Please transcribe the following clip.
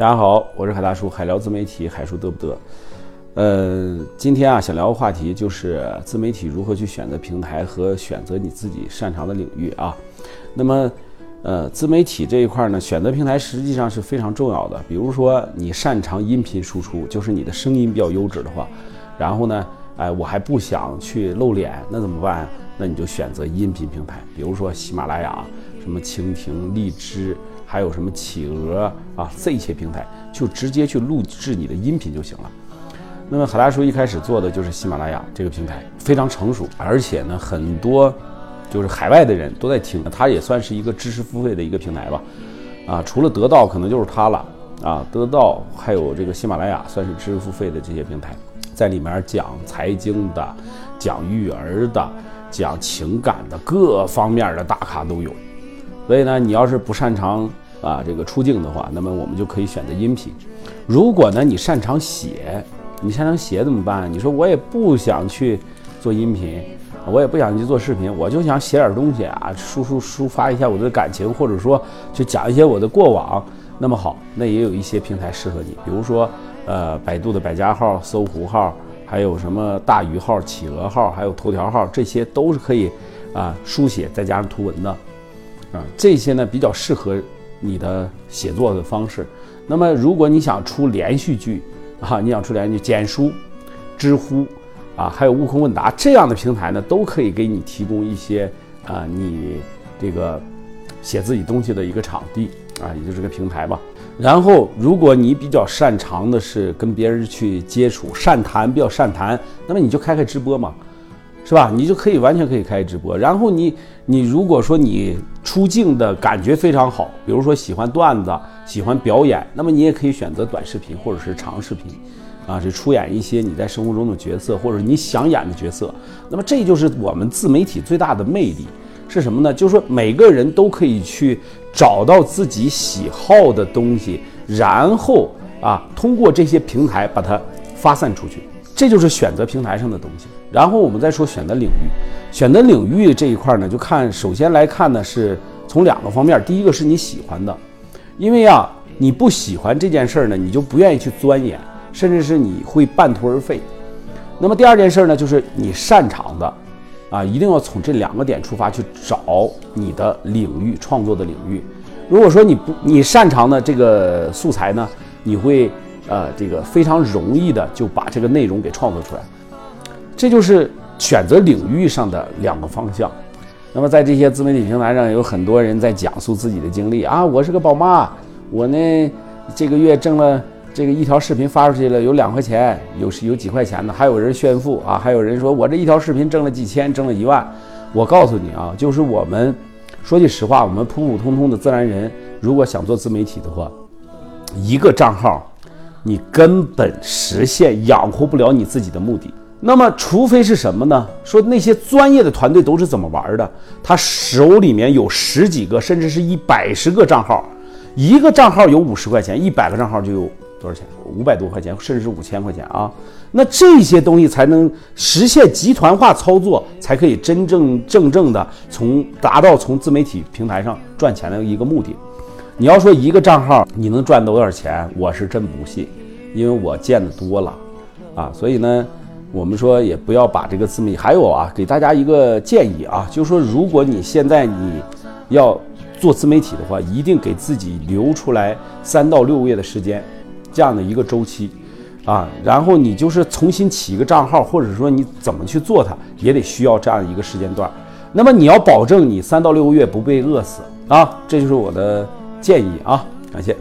大家好，我是海大叔，海聊自媒体，海叔得不得？呃，今天啊，想聊个话题，就是自媒体如何去选择平台和选择你自己擅长的领域啊。那么，呃，自媒体这一块呢，选择平台实际上是非常重要的。比如说，你擅长音频输出，就是你的声音比较优质的话，然后呢，哎，我还不想去露脸，那怎么办？那你就选择音频平台，比如说喜马拉雅、什么蜻蜓、荔枝。还有什么企鹅啊，这些平台就直接去录制你的音频就行了。那么海大叔一开始做的就是喜马拉雅这个平台，非常成熟，而且呢，很多就是海外的人都在听，它也算是一个知识付费的一个平台吧。啊，除了得到，可能就是它了啊。得到还有这个喜马拉雅，算是知识付费的这些平台，在里面讲财经的、讲育儿的、讲情感的各方面的大咖都有。所以呢，你要是不擅长。啊，这个出镜的话，那么我们就可以选择音频。如果呢，你擅长写，你擅长写怎么办？你说我也不想去做音频，我也不想去做视频，我就想写点东西啊，抒抒抒发一下我的感情，或者说去讲一些我的过往。那么好，那也有一些平台适合你，比如说呃，百度的百家号、搜狐号，还有什么大鱼号、企鹅号，还有头条号，这些都是可以啊书写再加上图文的啊，这些呢比较适合。你的写作的方式，那么如果你想出连续剧，啊，你想出连续剧，简书、知乎，啊，还有悟空问答这样的平台呢，都可以给你提供一些啊，你这个写自己东西的一个场地啊，也就是个平台吧。然后，如果你比较擅长的是跟别人去接触，善谈，比较善谈，那么你就开开直播嘛。是吧？你就可以完全可以开直播，然后你你如果说你出镜的感觉非常好，比如说喜欢段子、喜欢表演，那么你也可以选择短视频或者是长视频，啊，是出演一些你在生活中的角色或者你想演的角色。那么这就是我们自媒体最大的魅力是什么呢？就是说每个人都可以去找到自己喜好的东西，然后啊，通过这些平台把它发散出去。这就是选择平台上的东西，然后我们再说选择领域。选择领域这一块呢，就看首先来看呢，是从两个方面。第一个是你喜欢的，因为呀，你不喜欢这件事儿呢，你就不愿意去钻研，甚至是你会半途而废。那么第二件事呢，就是你擅长的，啊，一定要从这两个点出发去找你的领域创作的领域。如果说你不你擅长的这个素材呢，你会。呃，这个非常容易的就把这个内容给创作出来，这就是选择领域上的两个方向。那么在这些自媒体平台上，有很多人在讲述自己的经历啊，我是个宝妈，我呢这个月挣了这个一条视频发出去了有两块钱，有有几块钱的，还有人炫富啊，还有人说我这一条视频挣了几千，挣了一万。我告诉你啊，就是我们说句实话，我们普普通通的自然人，如果想做自媒体的话，一个账号。你根本实现养活不了你自己的目的。那么，除非是什么呢？说那些专业的团队都是怎么玩的？他手里面有十几个，甚至是一百十个账号，一个账号有五十块钱，一百个账号就有多少钱？五百多块钱，甚至是五千块钱啊！那这些东西才能实现集团化操作，才可以真正正正的从达到从自媒体平台上赚钱的一个目的。你要说一个账号你能赚多少钱，我是真不信，因为我见的多了，啊，所以呢，我们说也不要把这个自媒体。还有啊，给大家一个建议啊，就是说，如果你现在你要做自媒体的话，一定给自己留出来三到六个月的时间，这样的一个周期，啊，然后你就是重新起一个账号，或者说你怎么去做它，也得需要这样一个时间段。那么你要保证你三到六个月不被饿死啊，这就是我的。建议啊，感谢。